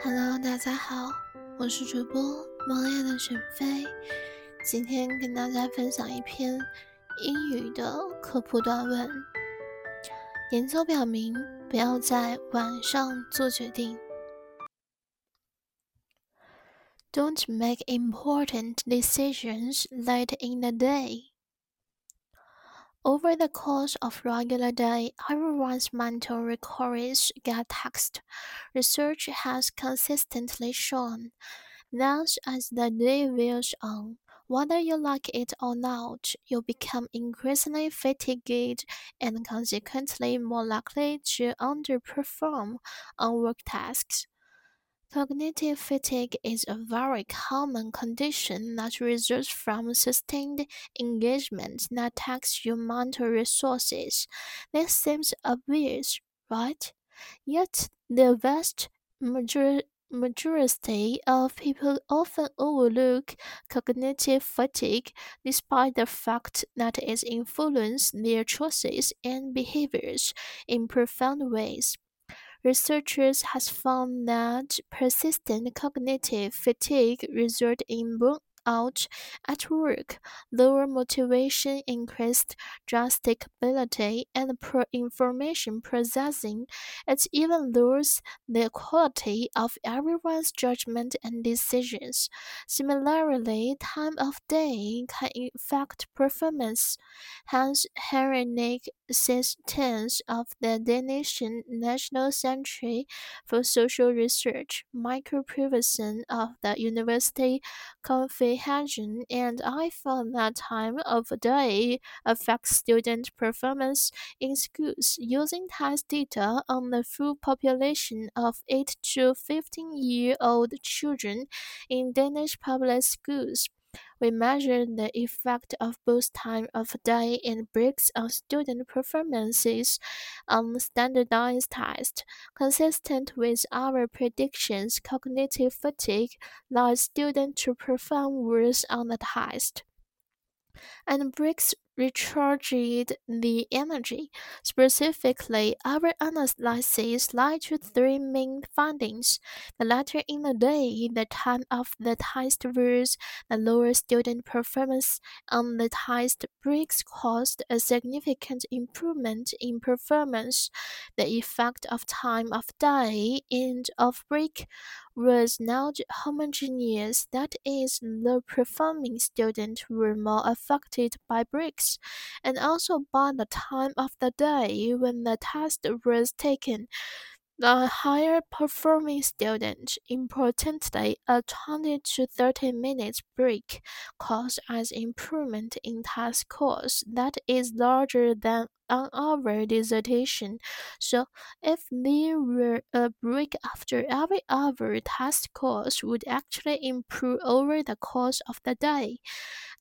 Hello，大家好，我是主播萌芽的沈飞，今天跟大家分享一篇英语的科普短文。研究表明，不要在晚上做决定。Don't make important decisions late in the day. Over the course of regular day, everyone's mental records get taxed. Research has consistently shown that as the day wears on, whether you like it or not, you become increasingly fatigued and consequently more likely to underperform on work tasks. Cognitive fatigue is a very common condition that results from sustained engagement that takes your mental resources. This seems obvious, right? Yet, the vast major majority of people often overlook cognitive fatigue despite the fact that it influences their choices and behaviors in profound ways. Researchers have found that persistent cognitive fatigue results in burnout at work, lower motivation, increased drastic ability, and poor information processing. It even lowers the quality of everyone's judgment and decisions. Similarly, time of day can affect performance. Hans Henrik Sievertsen of the Danish National Centre for Social Research, Michael Priverson of the University Copenhagen, and I found that time of day affects student performance in schools using test data on the full population of 8 to 15 year old children in Danish public schools. We measured the effect of both time of day and breaks on student performances on standardized tests. Consistent with our predictions, cognitive fatigue leads students to perform worse on the test and breaks recharged the energy. Specifically, our analysis led to three main findings. The latter in the day, the time of the test was the lower student performance on the test breaks caused a significant improvement in performance. The effect of time of day and of break was not homogeneous, that is, low performing students were more affected by breaks and also by the time of the day when the test was taken. The higher performing student, importantly, a 20 to 30 minutes break caused as improvement in test scores that is larger than on our dissertation. So, if there were a break after every hour, test scores would actually improve over the course of the day.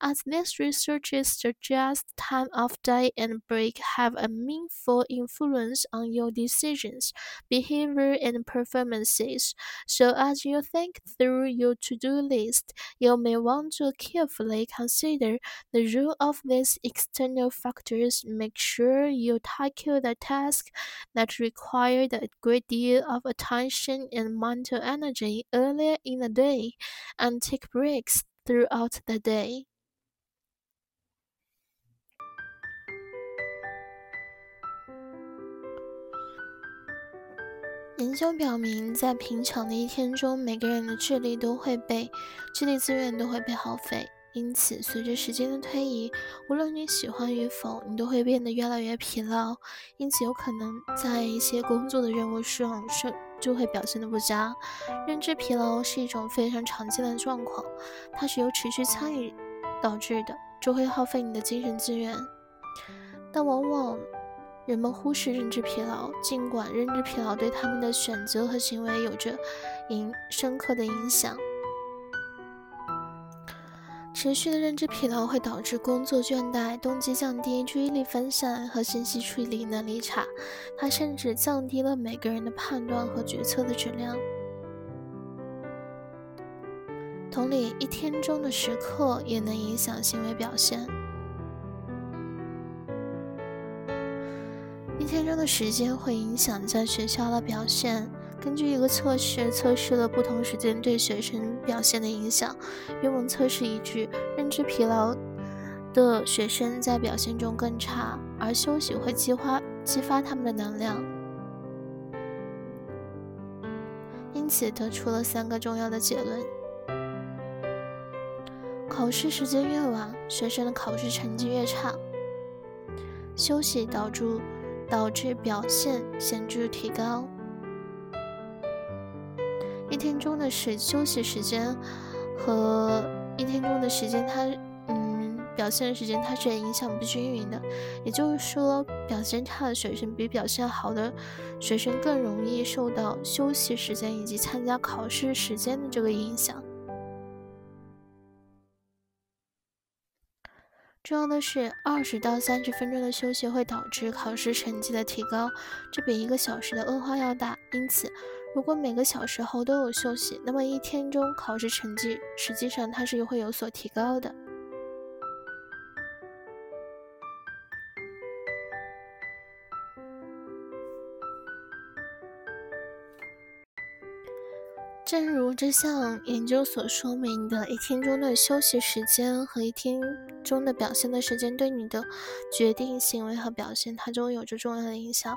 As these researches suggest, time of day and break have a meaningful influence on your decisions, behavior, and performances. So, as you think through your to do list, you may want to carefully consider the role of these external factors. Make sure you tackle the tasks that require a great deal of attention and mental energy earlier in the day, and take breaks throughout the day. 研究表明，在平常的一天中，每个人的智力都会被智力资源都会被耗费。 因此，随着时间的推移，无论你喜欢与否，你都会变得越来越疲劳。因此，有可能在一些工作的任务上，是就会表现的不佳。认知疲劳是一种非常常见的状况，它是由持续参与导致的，就会耗费你的精神资源。但往往。人们忽视认知疲劳，尽管认知疲劳对他们的选择和行为有着影深刻的影响。持续的认知疲劳会导致工作倦怠、动机降低、注意力分散和信息处理能力差。它甚至降低了每个人的判断和决策的质量。同理，一天中的时刻也能影响行为表现。一天中的时间会影响在学校的表现。根据一个测试，测试了不同时间对学生表现的影响。愿望测试一致，认知疲劳的学生在表现中更差，而休息会激发激发他们的能量。因此得出了三个重要的结论：考试时间越晚，学生的考试成绩越差；休息导致导致表现显著提高。一天中的时休息时间和一天中的时间，它嗯表现的时间它是影响不均匀的。也就是说，表现差的学生比表现好的学生更容易受到休息时间以及参加考试时间的这个影响。重要的是，二十到三十分钟的休息会导致考试成绩的提高，这比一个小时的恶化要大。因此，如果每个小时后都有休息，那么一天中考试成绩实际上它是会有所提高的。正如这项研究所说明的，一天中的休息时间和一天中的表现的时间，对你的决定行为和表现，它都有着重要的影响。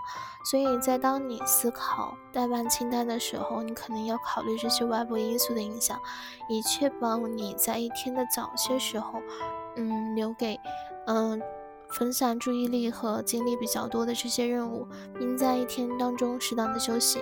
所以在当你思考代办清单的时候，你可能要考虑这些外部因素的影响，以确保你在一天的早些时候，嗯，留给，嗯，分散注意力和精力比较多的这些任务，并在一天当中适当的休息。